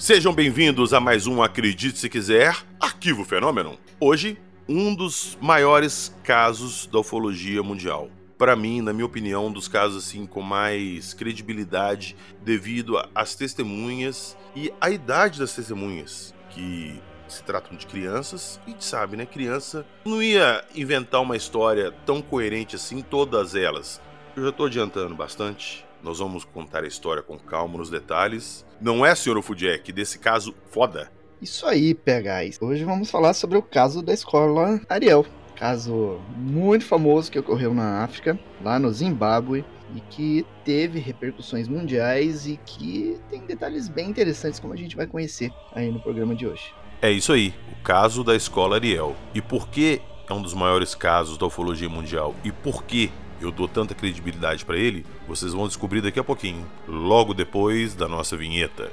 Sejam bem-vindos a mais um Acredite Se Quiser, Arquivo Fenômeno. Hoje, um dos maiores casos da ufologia mundial. Para mim, na minha opinião, um dos casos assim com mais credibilidade devido às testemunhas e à idade das testemunhas, que se tratam de crianças e sabe, né, criança não ia inventar uma história tão coerente assim todas elas. Eu já estou adiantando bastante. Nós vamos contar a história com calma nos detalhes. Não é, senhor Fudiek, desse caso foda? Isso aí, PHs. Hoje vamos falar sobre o caso da escola Ariel. Caso muito famoso que ocorreu na África, lá no Zimbábue, e que teve repercussões mundiais e que tem detalhes bem interessantes como a gente vai conhecer aí no programa de hoje. É isso aí, o caso da escola Ariel. E por que é um dos maiores casos da ufologia mundial? E por que eu dou tanta credibilidade para ele, vocês vão descobrir daqui a pouquinho, logo depois da nossa vinheta.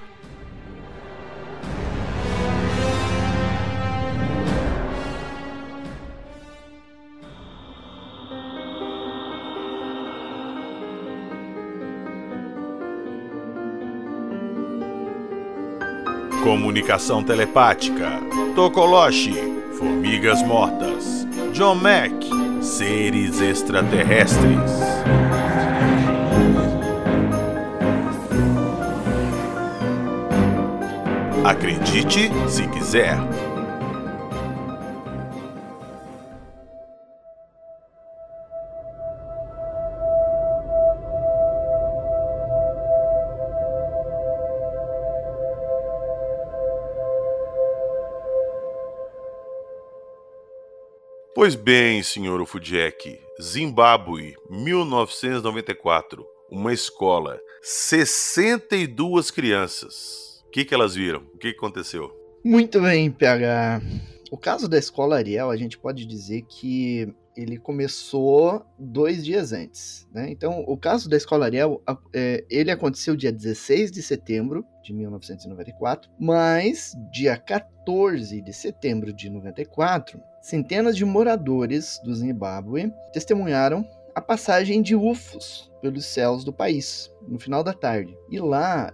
Comunicação telepática. Tokoloshi. Formigas mortas. John Mack seres extraterrestres. Acredite se quiser. Pois bem, senhor Ufudiek, Zimbábue, 1994, uma escola, 62 crianças. O que, que elas viram? O que, que aconteceu? Muito bem, PH. O caso da escola Ariel, a gente pode dizer que ele começou dois dias antes. Né? Então, o caso da Escola Ariel, é, ele aconteceu dia 16 de setembro de 1994, mas dia 14 de setembro de 94, centenas de moradores do Zimbábue testemunharam a passagem de UFOs pelos céus do país no final da tarde. E lá,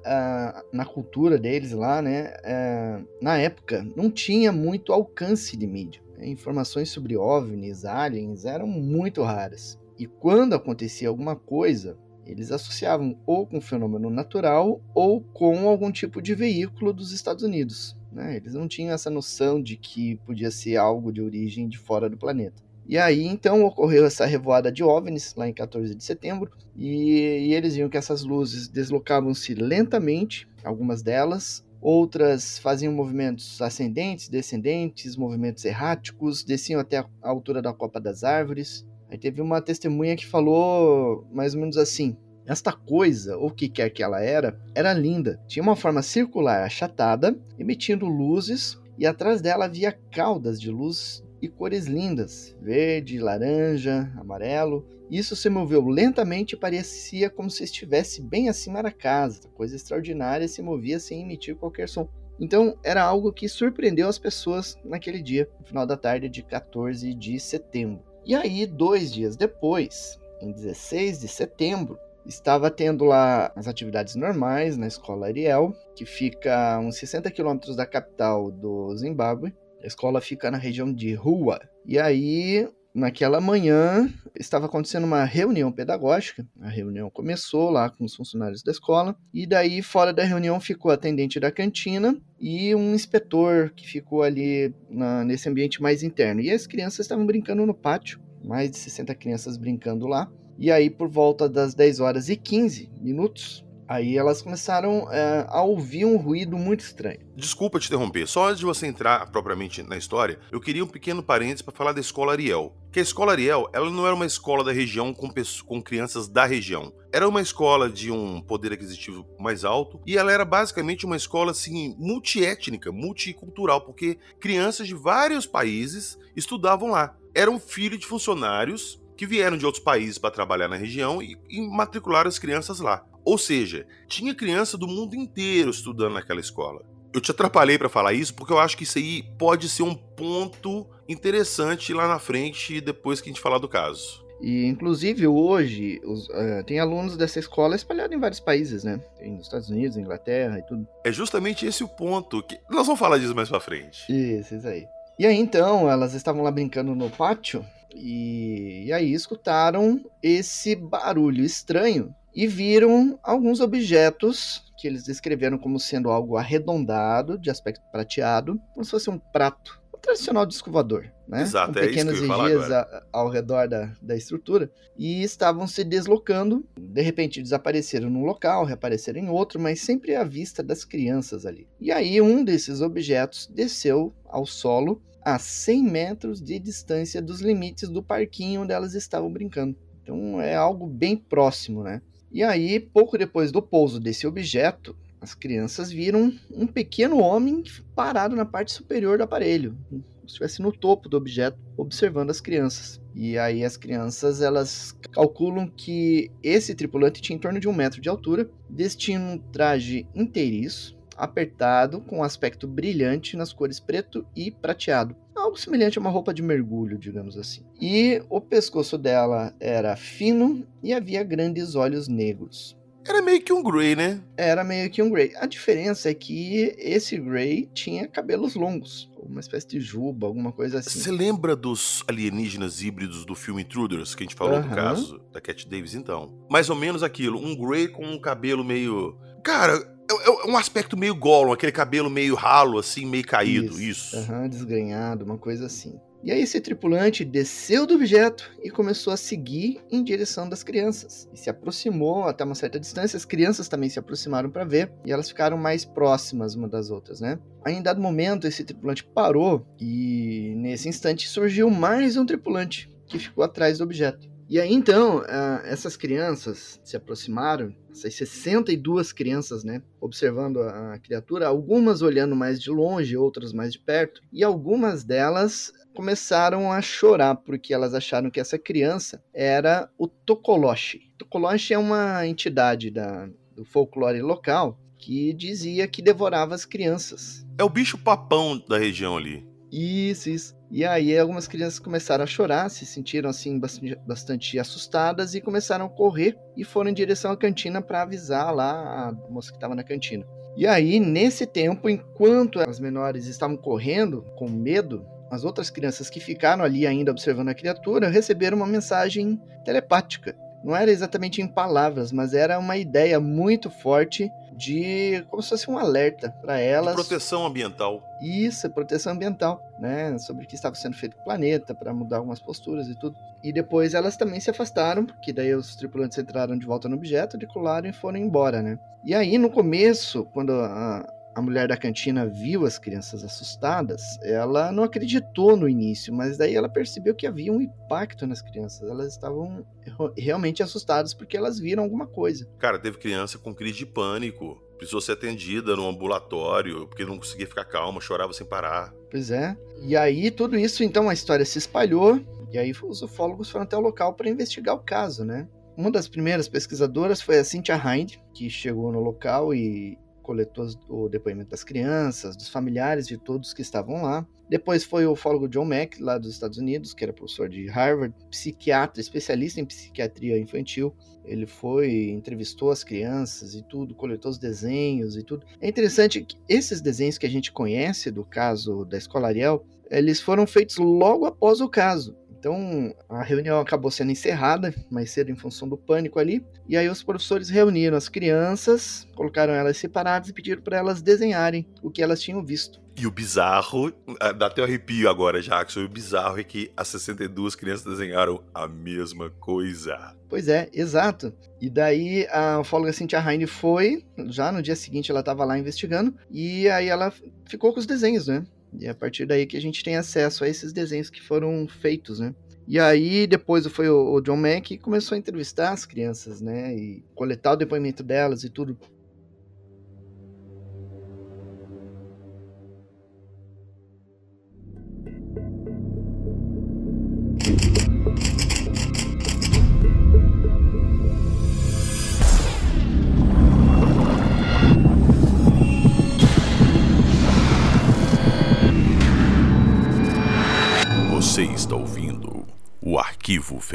na cultura deles, lá, né, é, na época, não tinha muito alcance de mídia informações sobre OVNIs, aliens, eram muito raras. E quando acontecia alguma coisa, eles associavam ou com fenômeno natural ou com algum tipo de veículo dos Estados Unidos. Né? Eles não tinham essa noção de que podia ser algo de origem de fora do planeta. E aí então ocorreu essa revoada de OVNIs lá em 14 de setembro, e, e eles viam que essas luzes deslocavam-se lentamente, algumas delas, outras faziam movimentos ascendentes, descendentes, movimentos erráticos, desciam até a altura da copa das árvores. Aí teve uma testemunha que falou mais ou menos assim: esta coisa, ou o que quer que ela era, era linda. Tinha uma forma circular achatada, emitindo luzes, e atrás dela havia caudas de luz e cores lindas: verde, laranja, amarelo. Isso se moveu lentamente e parecia como se estivesse bem acima da casa. Coisa extraordinária se movia sem emitir qualquer som. Então era algo que surpreendeu as pessoas naquele dia, no final da tarde de 14 de setembro. E aí, dois dias depois, em 16 de setembro, estava tendo lá as atividades normais na escola Ariel, que fica a uns 60 quilômetros da capital do Zimbábue. A escola fica na região de Rua. E aí, naquela manhã, estava acontecendo uma reunião pedagógica. A reunião começou lá com os funcionários da escola. E daí, fora da reunião, ficou a atendente da cantina e um inspetor que ficou ali na, nesse ambiente mais interno. E as crianças estavam brincando no pátio. Mais de 60 crianças brincando lá. E aí, por volta das 10 horas e 15 minutos, Aí elas começaram é, a ouvir um ruído muito estranho. Desculpa te interromper, só antes de você entrar propriamente na história, eu queria um pequeno parênteses para falar da escola Ariel. Que a escola Ariel, ela não era uma escola da região com, com crianças da região. Era uma escola de um poder aquisitivo mais alto e ela era basicamente uma escola assim multiétnica, multicultural, porque crianças de vários países estudavam lá. Eram filhos de funcionários que vieram de outros países para trabalhar na região e, e matricularam as crianças lá. Ou seja, tinha criança do mundo inteiro estudando naquela escola. Eu te atrapalhei para falar isso porque eu acho que isso aí pode ser um ponto interessante lá na frente depois que a gente falar do caso. E, inclusive, hoje, os, uh, tem alunos dessa escola espalhados em vários países, né? Tem nos Estados Unidos, Inglaterra e tudo. É justamente esse o ponto. que Nós vamos falar disso mais pra frente. Isso, isso aí. E aí, então, elas estavam lá brincando no pátio e, e aí escutaram esse barulho estranho e viram alguns objetos que eles descreveram como sendo algo arredondado, de aspecto prateado, como se fosse um prato tradicional disco voador, né? Exato, Com é pequenas ia vigias a- ao redor da, da estrutura. E estavam se deslocando. De repente desapareceram num local, reapareceram em outro, mas sempre à vista das crianças ali. E aí um desses objetos desceu ao solo a 100 metros de distância dos limites do parquinho onde elas estavam brincando. Então é algo bem próximo, né? E aí, pouco depois do pouso desse objeto, as crianças viram um pequeno homem parado na parte superior do aparelho, como se estivesse no topo do objeto, observando as crianças. E aí as crianças elas calculam que esse tripulante tinha em torno de um metro de altura, vestia um traje inteiriço, apertado, com aspecto brilhante nas cores preto e prateado. Algo semelhante a uma roupa de mergulho, digamos assim. E o pescoço dela era fino e havia grandes olhos negros. Era meio que um Grey, né? Era meio que um Grey. A diferença é que esse Grey tinha cabelos longos, uma espécie de juba, alguma coisa assim. Você lembra dos alienígenas híbridos do filme Intruders, que a gente falou do Aham. caso da Cat Davis, então? Mais ou menos aquilo, um Grey com um cabelo meio... Cara, é, é um aspecto meio Gollum, aquele cabelo meio ralo, assim, meio caído, isso. Aham, desgrenhado, uma coisa assim. E aí esse tripulante desceu do objeto e começou a seguir em direção das crianças. E se aproximou até uma certa distância, as crianças também se aproximaram para ver e elas ficaram mais próximas uma das outras, né? Aí, em dado momento, esse tripulante parou e nesse instante surgiu mais um tripulante que ficou atrás do objeto. E aí então, ah, essas crianças se aproximaram, essas 62 crianças, né, observando a criatura, algumas olhando mais de longe, outras mais de perto, e algumas delas começaram a chorar porque elas acharam que essa criança era o Tokoloshi. Tokoloshi é uma entidade da, do folclore local que dizia que devorava as crianças. É o bicho papão da região ali. Isso, isso. E aí algumas crianças começaram a chorar, se sentiram assim bastante, bastante assustadas e começaram a correr e foram em direção à cantina para avisar lá a moça que estava na cantina. E aí, nesse tempo, enquanto as menores estavam correndo com medo, as outras crianças que ficaram ali ainda observando a criatura receberam uma mensagem telepática. Não era exatamente em palavras, mas era uma ideia muito forte de como se fosse um alerta para De elas. proteção ambiental. Isso, proteção ambiental, né? Sobre o que estava sendo feito com o planeta, para mudar algumas posturas e tudo. E depois elas também se afastaram, porque daí os tripulantes entraram de volta no objeto, decolaram e foram embora, né? E aí, no começo, quando a, a mulher da cantina viu as crianças assustadas, ela não acreditou no início, mas daí ela percebeu que havia um impacto nas crianças. Elas estavam realmente assustadas porque elas viram alguma coisa. Cara, teve criança com crise de pânico. Precisou ser atendida no ambulatório, porque não conseguia ficar calma, chorava sem parar. Pois é. E aí, tudo isso, então, a história se espalhou, e aí os ufólogos foram até o local para investigar o caso, né? Uma das primeiras pesquisadoras foi a Cynthia Hind, que chegou no local e coletou o depoimento das crianças, dos familiares de todos que estavam lá. Depois foi o ufólogo John Mack, lá dos Estados Unidos, que era professor de Harvard, psiquiatra, especialista em psiquiatria infantil. Ele foi, entrevistou as crianças e tudo, coletou os desenhos e tudo. É interessante que esses desenhos que a gente conhece do caso da Escola Ariel, eles foram feitos logo após o caso. Então, a reunião acabou sendo encerrada mais cedo em função do pânico ali. E aí os professores reuniram as crianças, colocaram elas separadas e pediram para elas desenharem o que elas tinham visto. E o bizarro, ah, dá até um arrepio agora, Jackson. O bizarro é que as 62 crianças desenharam a mesma coisa. Pois é, exato. E daí a ufóloga Cynthia Heine foi, já no dia seguinte ela estava lá investigando, e aí ela ficou com os desenhos, né? E é a partir daí que a gente tem acesso a esses desenhos que foram feitos, né? E aí depois foi o, John Mack que começou a entrevistar as crianças, né? E coletar o depoimento delas e tudo.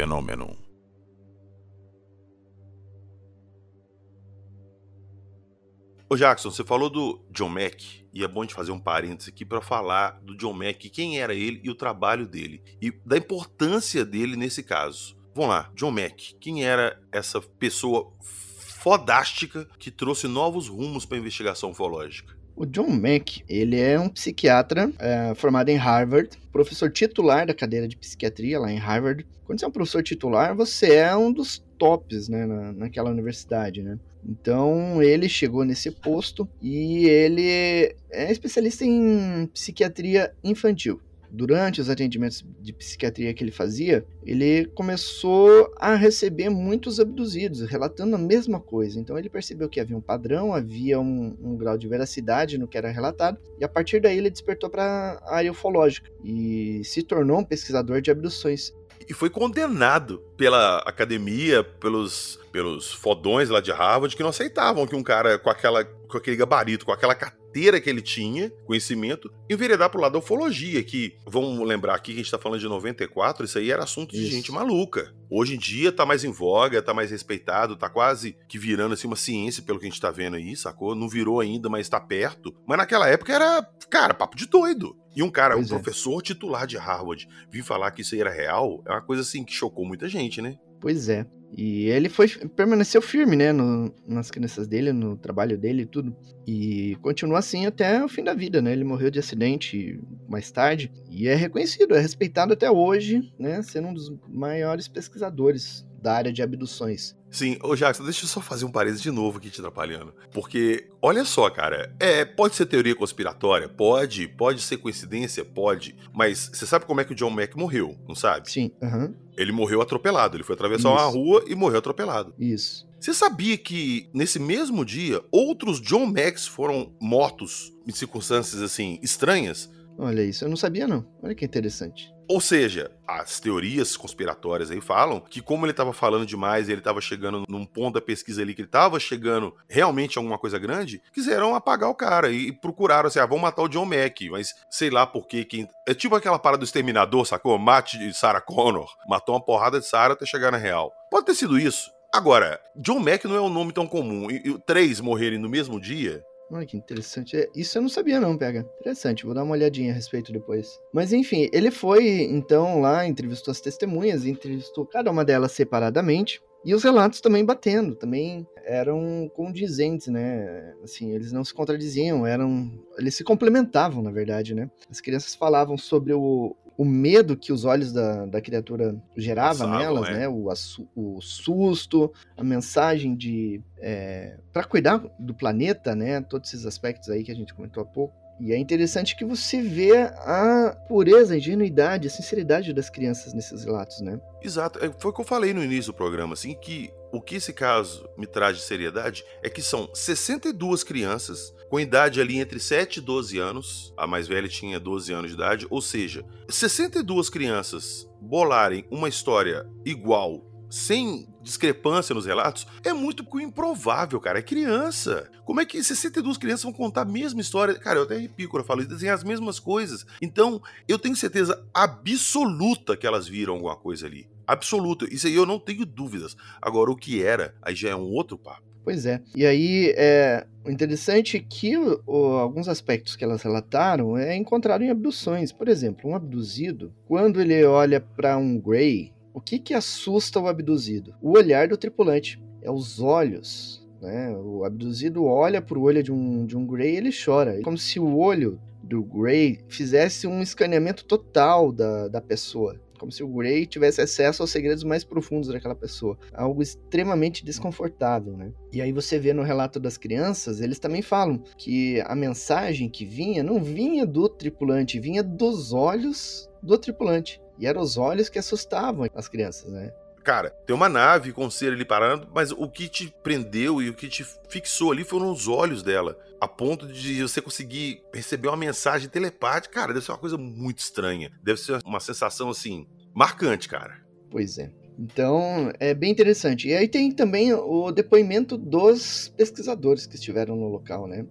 Fenômeno. Ô Jackson, você falou do John Mack, e é bom de fazer um parênteses aqui para falar do John Mack, quem era ele e o trabalho dele, e da importância dele nesse caso. Vamos lá, John Mack, quem era essa pessoa fodástica que trouxe novos rumos para a investigação ufológica? O John Mack, ele é um psiquiatra é, formado em Harvard, professor titular da cadeira de psiquiatria lá em Harvard. Quando você é um professor titular, você é um dos tops, né, na, naquela universidade, né? Então ele chegou nesse posto e ele é especialista em psiquiatria infantil durante os atendimentos de psiquiatria que ele fazia, ele começou a receber muitos abduzidos, relatando a mesma coisa. Então ele percebeu que havia um padrão, havia um, um grau de veracidade no que era relatado, e a partir daí ele despertou para a área ufológica e se tornou um pesquisador de abduções. E foi condenado pela academia, pelos, pelos fodões lá de Harvard, que não aceitavam que um cara com, aquela, com aquele gabarito, com aquela carteira que ele tinha, conhecimento, enveredar pro lado da ufologia, que, vamos lembrar aqui que a gente tá falando de 94, isso aí era assunto de isso. gente maluca. Hoje em dia tá mais em voga, tá mais respeitado, tá quase que virando assim uma ciência pelo que a gente tá vendo aí, sacou? Não virou ainda, mas tá perto. Mas naquela época era, cara, papo de doido. E um cara, pois um é. professor titular de Harvard, vir falar que isso aí era real, é uma coisa assim que chocou muita gente, né? Pois é. E ele foi permaneceu firme, né, no, nas crenças dele, no trabalho dele e tudo. E continua assim até o fim da vida, né? Ele morreu de acidente mais tarde e é reconhecido, é respeitado até hoje, né, sendo um dos maiores pesquisadores da área de abduções. Sim, ô Jackson, deixa eu só fazer um parênteses de novo aqui te atrapalhando. Porque, olha só, cara, é, pode ser teoria conspiratória? Pode. Pode ser coincidência? Pode. Mas você sabe como é que o John Mack morreu, não sabe? Sim. Uhum. Ele morreu atropelado. Ele foi atravessar Isso. uma rua e morreu atropelado. Isso. Você sabia que nesse mesmo dia outros John Macks foram mortos em circunstâncias assim estranhas? Olha isso, eu não sabia não. Olha que interessante. Ou seja, as teorias conspiratórias aí falam que como ele estava falando demais, ele estava chegando num ponto da pesquisa ali que ele estava chegando realmente a alguma coisa grande, quiseram apagar o cara e procuraram assim, ah, vamos matar o John Mack, mas sei lá por quê, quem... é tipo aquela parada do exterminador, sacou? Mate Sarah Connor, matou uma porrada de Sarah até chegar na real. Pode ter sido isso. Agora, John Mack não é um nome tão comum. E, e três morrerem no mesmo dia, Olha que interessante. É, isso eu não sabia não, pega. Interessante, vou dar uma olhadinha a respeito depois. Mas enfim, ele foi então lá, entrevistou as testemunhas, entrevistou cada uma delas separadamente. E os relatos também batendo, também eram condizentes, né? Assim, eles não se contradiziam, eram. Eles se complementavam, na verdade, né? As crianças falavam sobre o, o medo que os olhos da, da criatura gerava nelas, é. né? O, o susto, a mensagem de é, para cuidar do planeta, né? Todos esses aspectos aí que a gente comentou há pouco. E é interessante que você vê a pureza, a ingenuidade, a sinceridade das crianças nesses relatos, né? Exato. É, foi o que eu falei no início do programa, assim, que o que esse caso me traz de seriedade é que são 62 crianças com idade ali entre 7 e 12 anos. A mais velha tinha 12 anos de idade, ou seja, 62 crianças bolarem uma história igual sem discrepância nos relatos, é muito improvável, cara. É criança. Como é que 62 crianças vão contar a mesma história? Cara, eu até arrepio quando eu falo dizem as mesmas coisas. Então, eu tenho certeza absoluta que elas viram alguma coisa ali. Absoluta. Isso aí eu não tenho dúvidas. Agora, o que era, aí já é um outro papo. Pois é. E aí, é, o interessante é que o, alguns aspectos que elas relataram é encontrado em abduções. Por exemplo, um abduzido, quando ele olha para um Grey, o que, que assusta o abduzido? O olhar do tripulante. É os olhos. Né? O abduzido olha para o olho de um, de um Grey e ele chora. É como se o olho do Grey fizesse um escaneamento total da, da pessoa. Como se o Grey tivesse acesso aos segredos mais profundos daquela pessoa. Algo extremamente desconfortável, né? E aí você vê no relato das crianças, eles também falam que a mensagem que vinha não vinha do tripulante, vinha dos olhos do tripulante. E eram os olhos que assustavam as crianças, né? Cara, tem uma nave com o ser ali parando, mas o que te prendeu e o que te fixou ali foram os olhos dela. A ponto de você conseguir receber uma mensagem telepática. Cara, deve ser uma coisa muito estranha. Deve ser uma sensação, assim, marcante, cara. Pois é. Então, é bem interessante. E aí tem também o depoimento dos pesquisadores que estiveram no local, né?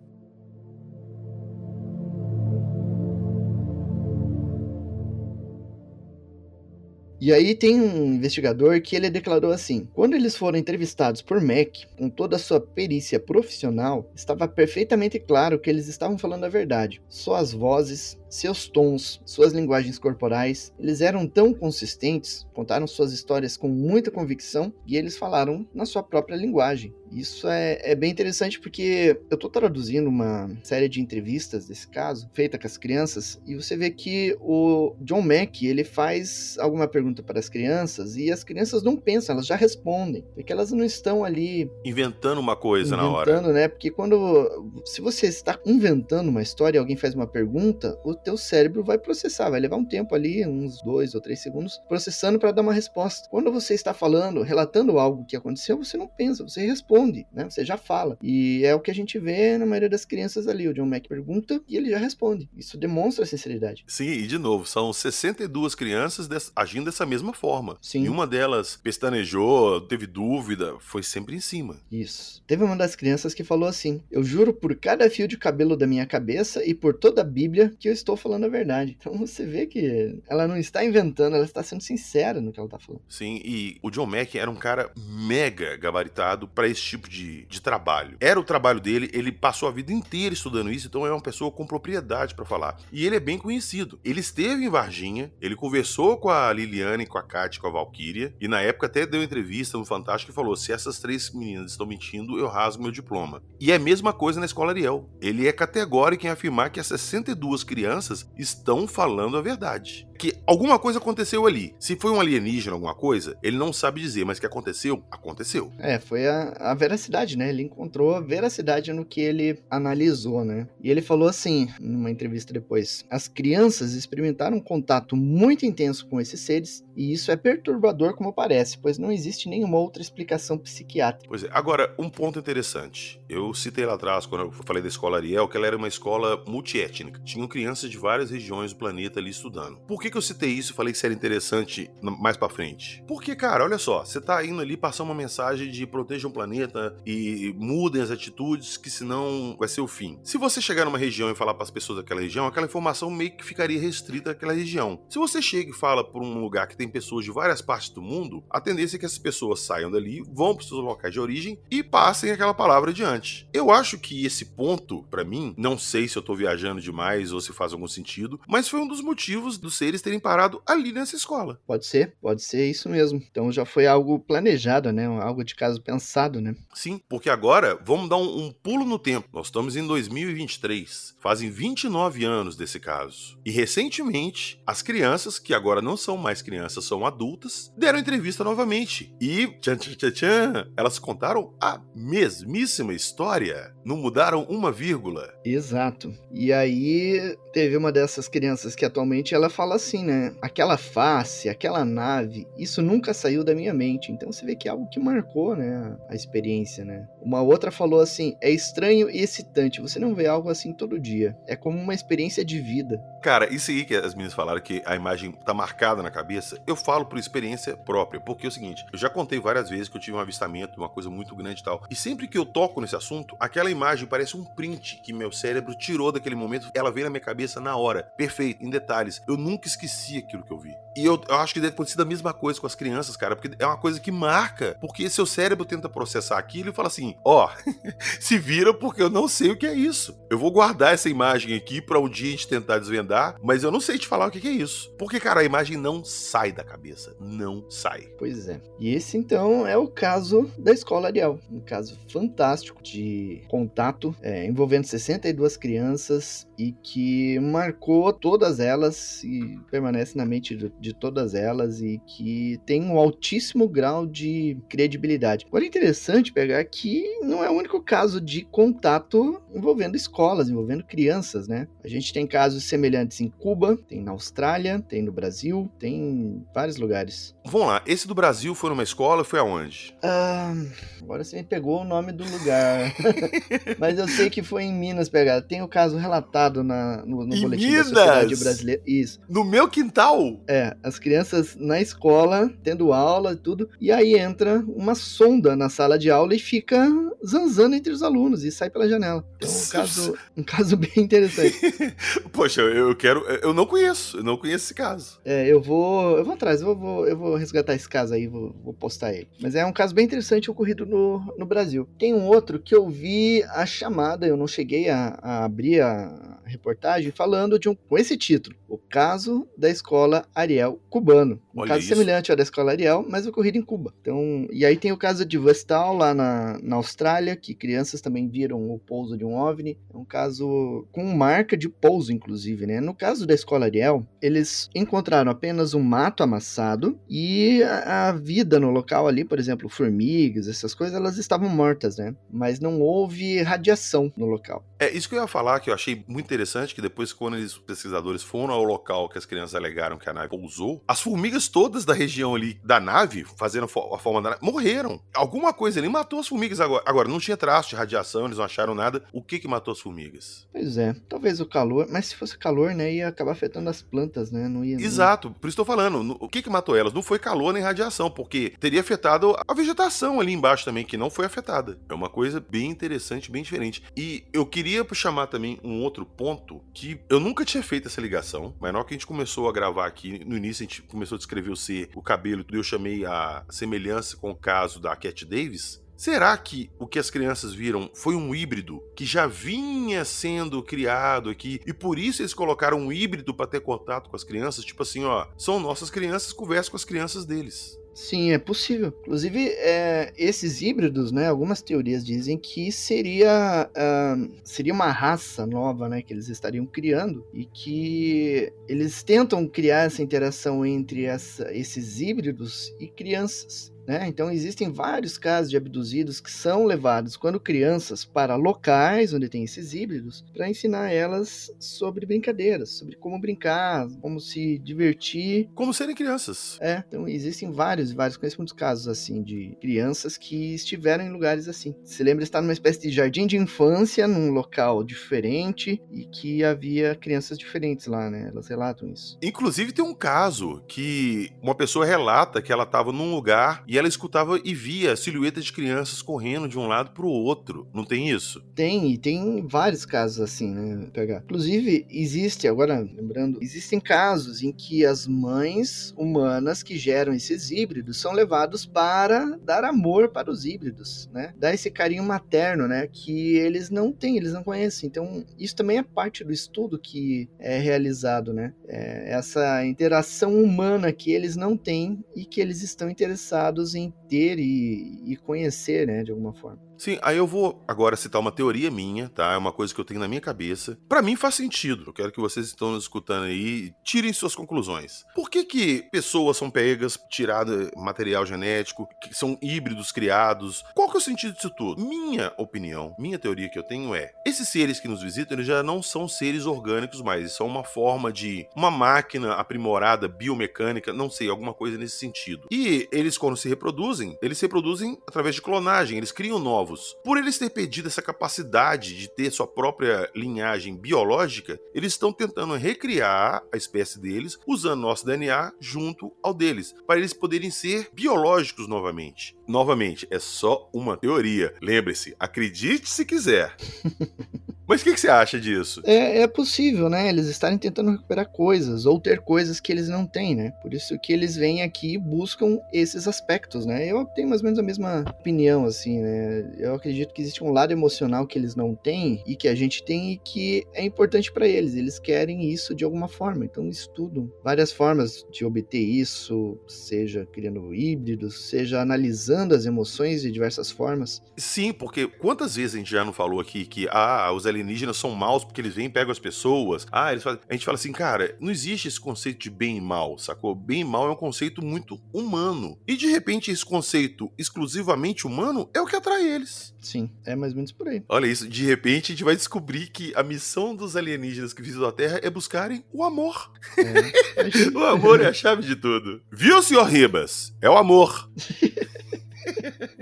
E aí tem um investigador que ele declarou assim: quando eles foram entrevistados por Mac, com toda a sua perícia profissional, estava perfeitamente claro que eles estavam falando a verdade. Suas vozes, seus tons, suas linguagens corporais, eles eram tão consistentes, contaram suas histórias com muita convicção e eles falaram na sua própria linguagem. Isso é, é bem interessante porque eu estou traduzindo uma série de entrevistas desse caso, feita com as crianças, e você vê que o John Mack, ele faz alguma pergunta para as crianças e as crianças não pensam, elas já respondem, porque elas não estão ali... Inventando uma coisa na hora. Inventando, né? Porque quando... Se você está inventando uma história e alguém faz uma pergunta, o teu cérebro vai processar, vai levar um tempo ali, uns dois ou três segundos, processando para dar uma resposta. Quando você está falando, relatando algo que aconteceu, você não pensa, você responde, né? Você já fala. E é o que a gente vê na maioria das crianças ali. O John Mack pergunta e ele já responde. Isso demonstra sinceridade. Sim, e de novo, são 62 crianças agindo dessa mesma forma. Sim. E uma delas pestanejou, teve dúvida, foi sempre em cima. Isso. Teve uma das crianças que falou assim: Eu juro por cada fio de cabelo da minha cabeça e por toda a Bíblia que eu estou falando a verdade. Então você vê que ela não está inventando, ela está sendo sincera no que ela está falando. Sim, e o John Mack era um cara mega gabaritado para esse tipo de, de trabalho. Era o trabalho dele, ele passou a vida inteira estudando isso, então é uma pessoa com propriedade para falar. E ele é bem conhecido. Ele esteve em Varginha, ele conversou com a Liliane, com a Kátia, com a Valkyria, e na época até deu entrevista no Fantástico e falou: se essas três meninas estão mentindo, eu rasgo meu diploma. E é a mesma coisa na escola Ariel. Ele é categórico em afirmar que as 62 crianças estão falando a verdade. Que alguma coisa aconteceu ali. Se foi um alienígena, alguma coisa, ele não sabe dizer, mas que aconteceu, aconteceu. É, foi a, a veracidade, né? Ele encontrou a veracidade no que ele analisou, né? E ele falou assim, numa entrevista depois: as crianças experimentaram um contato muito intenso com esses seres, e isso é perturbador como parece, pois não existe nenhuma outra explicação psiquiátrica. Pois é, agora, um ponto interessante. Eu citei lá atrás, quando eu falei da escola Ariel, que ela era uma escola multiétnica. Tinham crianças de várias regiões do planeta ali estudando. Por que, que eu citei isso e falei que era interessante mais para frente? Porque, cara, olha só, você tá indo ali passar uma mensagem de protejam o planeta e mudem as atitudes, que senão vai ser o fim. Se você chegar numa região e falar para as pessoas daquela região, aquela informação meio que ficaria restrita àquela região. Se você chega e fala por um lugar que tem pessoas de várias partes do mundo, a tendência é que essas pessoas saiam dali, vão para seus locais de origem e passem aquela palavra adiante. Eu acho que esse ponto, para mim, não sei se eu tô viajando demais ou se faz algum sentido, mas foi um dos motivos dos seres terem parado ali nessa escola. Pode ser, pode ser isso mesmo. Então já foi algo planejado, né? Algo de caso pensado, né? Sim, porque agora vamos dar um, um pulo no tempo. Nós estamos em 2023. Fazem 29 anos desse caso. E recentemente, as crianças, que agora não são mais crianças, são adultas, deram entrevista novamente. E, tchan, tchan, tchan, tchan, elas contaram a mesmíssima história. Não mudaram uma vírgula. Exato. E aí, teve uma dessas crianças que atualmente ela fala assim, né? Aquela face, aquela nave, isso nunca saiu da minha mente. Então você vê que é algo que marcou, né? A experiência, né? Uma outra falou assim: é estranho e excitante. Você não vê algo assim todo dia. É como uma experiência de vida. Cara, isso aí que as meninas falaram que a imagem tá marcada na cabeça, eu falo por experiência própria. Porque é o seguinte, eu já contei várias vezes que eu tive um avistamento, uma coisa muito grande e tal. E sempre que eu toco nesse assunto, aquela imagem parece um print que meu cérebro tirou daquele momento. Ela veio na minha cabeça na hora. Perfeito, em detalhes. Eu nunca esqueci aquilo que eu vi. E eu, eu acho que deve acontecer a mesma coisa com as crianças, cara, porque é uma coisa que marca. Porque seu cérebro tenta processar aquilo e fala assim: ó, oh, se vira porque eu não sei o que é isso. Eu vou guardar essa imagem aqui para um dia a gente tentar desvendar, mas eu não sei te falar o que é isso. Porque, cara, a imagem não sai da cabeça. Não sai. Pois é. E esse, então, é o caso da Escola Ariel. Um caso fantástico de contato é, envolvendo 62 crianças e que marcou todas elas e permanece na mente de, de todas elas e que tem um altíssimo grau de credibilidade. Agora é interessante pegar que não é o único caso de contato envolvendo escolas, envolvendo crianças, né? A gente tem casos semelhantes em Cuba, tem na Austrália, tem no Brasil, tem em vários lugares. Vamos lá, esse do Brasil foi numa escola, foi aonde? Ah, agora você me pegou o nome do lugar. Mas eu sei que foi em Minas pegada. Tem o caso relatado na, no, no Em boletim Minas? da Sociedade Brasileira. Isso. No meu quintal? É, as crianças na escola, tendo aula e tudo, e aí entra uma sonda na sala de aula e fica zanzando entre os alunos e sai pela janela. Então, um caso, um caso bem interessante. Poxa, eu quero. Eu não conheço, eu não conheço esse caso. É, eu vou. Eu vou atrás, eu vou, eu vou resgatar esse caso aí, vou, vou postar ele. Mas é um caso bem interessante ocorrido no, no Brasil. Tem um outro que eu vi a chamada, eu não cheguei a, a abrir a reportagem, falando de um. com esse título: O caso da escola Ariel cubano. Um Olha caso isso. semelhante ao da escola Ariel, mas ocorrido em Cuba. Então, e aí tem o caso de Vestal, lá na, na Austrália, que crianças também viram o pouso de um OVNI. É um caso com marca de pouso, inclusive, né? No caso da escola Ariel, eles encontraram apenas um mato amassado e a, a vida no local ali, por exemplo, formigas, essas coisas, elas estavam mortas, né? Mas não houve radiação no local. É isso que eu ia falar, que eu achei muito interessante, que depois, quando eles, os pesquisadores foram ao local que as crianças alegaram que a nave pousou, as formigas todas da região ali da nave, fazendo a fo- a forma da nave, morreram. Alguma coisa ali matou as formigas agora. Agora, não tinha traço de radiação, eles não acharam nada. O que que matou as formigas? Pois é, talvez o calor, mas se fosse calor, né, ia acabar afetando as plantas, né? Não ia. Exato, por isso estou falando. no- O que que matou elas? Não foi calor nem radiação, porque teria afetado a vegetação ali embaixo também, que não foi afetada. É uma coisa bem interessante, bem diferente. E eu queria chamar também um outro ponto que eu nunca tinha feito essa ligação, mas na hora que a gente começou a gravar aqui, no início a gente começou a descrever o ser, o cabelo, eu chamei a semelhança com o caso da Cat Davis. Será que o que as crianças viram foi um híbrido que já vinha sendo criado aqui e por isso eles colocaram um híbrido para ter contato com as crianças? Tipo assim, ó, são nossas crianças, conversa com as crianças deles. Sim, é possível. Inclusive, é, esses híbridos, né? Algumas teorias dizem que seria, ah, seria uma raça nova, né? Que eles estariam criando e que eles tentam criar essa interação entre essa- esses híbridos e crianças. Né? Então existem vários casos de abduzidos que são levados quando crianças para locais onde tem esses híbridos para ensinar elas sobre brincadeiras, sobre como brincar, como se divertir Como serem crianças. é, então existem vários, vários, conheço muitos casos assim de crianças que estiveram em lugares assim. Se lembra de estar numa espécie de jardim de infância, num local diferente e que havia crianças diferentes lá, né? Elas relatam isso. Inclusive tem um caso que uma pessoa relata que ela estava num lugar e ela escutava e via silhuetas de crianças correndo de um lado pro outro. Não tem isso? Tem, e tem vários casos assim, né, PH? Inclusive, existe, agora lembrando, existem casos em que as mães humanas que geram esses híbridos são levados para dar amor para os híbridos, né? Dar esse carinho materno, né, que eles não têm, eles não conhecem. Então, isso também é parte do estudo que é realizado, né? É essa interação humana que eles não têm e que eles estão interessados em ter e, e conhecer, né, de alguma forma. Sim, aí eu vou agora citar uma teoria minha, tá? É uma coisa que eu tenho na minha cabeça. Pra mim faz sentido. Eu quero que vocês que estão nos escutando aí tirem suas conclusões. Por que que pessoas são pegas, tirado material genético, que são híbridos criados? Qual que é o sentido disso tudo? Minha opinião, minha teoria que eu tenho é, esses seres que nos visitam, eles já não são seres orgânicos mais, eles são uma forma de uma máquina aprimorada, biomecânica, não sei, alguma coisa nesse sentido. E eles quando se reproduzem, eles se reproduzem através de clonagem, eles criam novos. Por eles terem perdido essa capacidade de ter sua própria linhagem biológica, eles estão tentando recriar a espécie deles usando nosso DNA junto ao deles, para eles poderem ser biológicos novamente. Novamente, é só uma teoria. Lembre-se, acredite se quiser. Mas o que, que você acha disso? É, é possível, né? Eles estarem tentando recuperar coisas ou ter coisas que eles não têm, né? Por isso que eles vêm aqui e buscam esses aspectos, né? Eu tenho mais ou menos a mesma opinião, assim, né? Eu acredito que existe um lado emocional que eles não têm e que a gente tem e que é importante para eles. Eles querem isso de alguma forma, então estudam várias formas de obter isso, seja criando híbridos, seja analisando as emoções de diversas formas. Sim, porque quantas vezes a gente já não falou aqui que ah, os alienígenas são maus porque eles vêm e pegam as pessoas. Ah, eles fazem... A gente fala assim, cara, não existe esse conceito de bem e mal, sacou? Bem e mal é um conceito muito humano. E de repente esse conceito exclusivamente humano é o que atrai eles. Sim, é mais ou menos por aí. Olha isso, de repente a gente vai descobrir que a missão dos alienígenas que visitam a Terra é buscarem o amor. É. O amor é a chave de tudo. Viu, senhor Ribas? É o amor.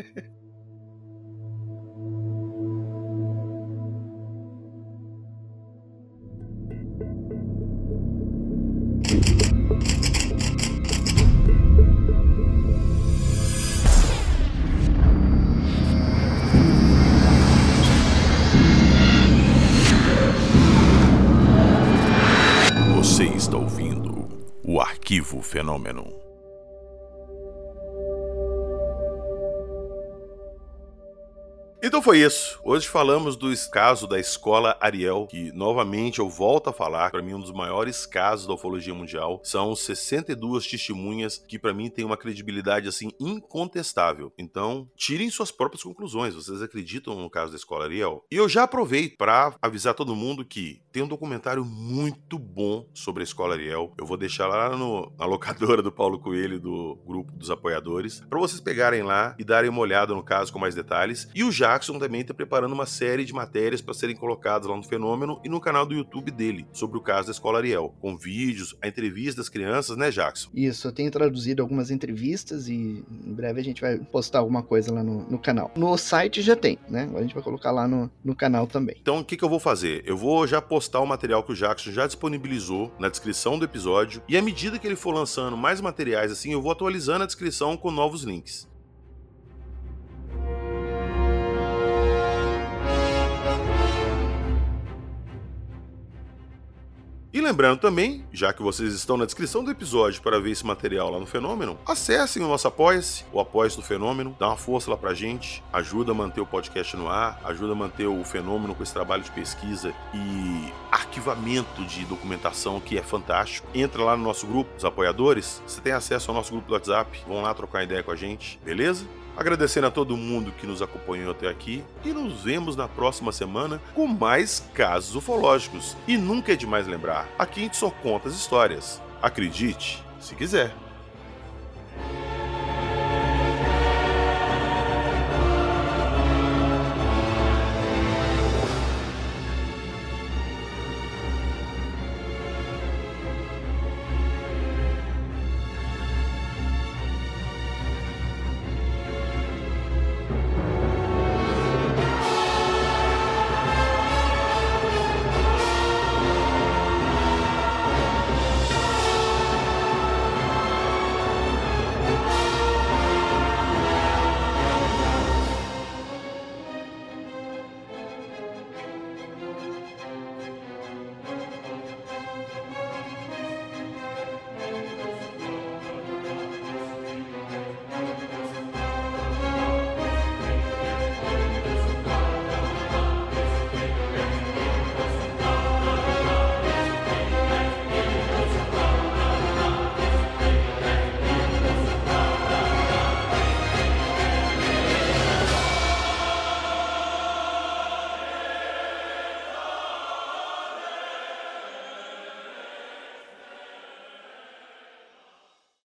Fenômeno. Foi isso. Hoje falamos do caso da escola Ariel, que novamente eu volto a falar, para mim um dos maiores casos da ufologia mundial. São 62 testemunhas que para mim tem uma credibilidade assim incontestável. Então, tirem suas próprias conclusões. Vocês acreditam no caso da escola Ariel? E eu já aproveito para avisar todo mundo que tem um documentário muito bom sobre a escola Ariel. Eu vou deixar lá no, na locadora do Paulo Coelho do grupo dos apoiadores para vocês pegarem lá e darem uma olhada no caso com mais detalhes. E o já Jackson também está preparando uma série de matérias para serem colocadas lá no Fenômeno e no canal do YouTube dele, sobre o caso da Escola Ariel, com vídeos, a entrevista das crianças, né, Jackson? Isso, eu tenho traduzido algumas entrevistas e em breve a gente vai postar alguma coisa lá no, no canal. No site já tem, né? A gente vai colocar lá no, no canal também. Então, o que, que eu vou fazer? Eu vou já postar o material que o Jackson já disponibilizou na descrição do episódio e à medida que ele for lançando mais materiais assim, eu vou atualizando a descrição com novos links. E lembrando também, já que vocês estão na descrição do episódio para ver esse material lá no Fenômeno, acessem o nosso Apoia-se, o apoia do Fenômeno, dá uma força lá pra gente, ajuda a manter o podcast no ar, ajuda a manter o Fenômeno com esse trabalho de pesquisa e arquivamento de documentação que é fantástico. Entra lá no nosso grupo, os apoiadores, você tem acesso ao nosso grupo do WhatsApp, vão lá trocar ideia com a gente, beleza? Agradecendo a todo mundo que nos acompanhou até aqui e nos vemos na próxima semana com mais casos ufológicos. E nunca é demais lembrar, aqui a gente só conta as histórias. Acredite, se quiser.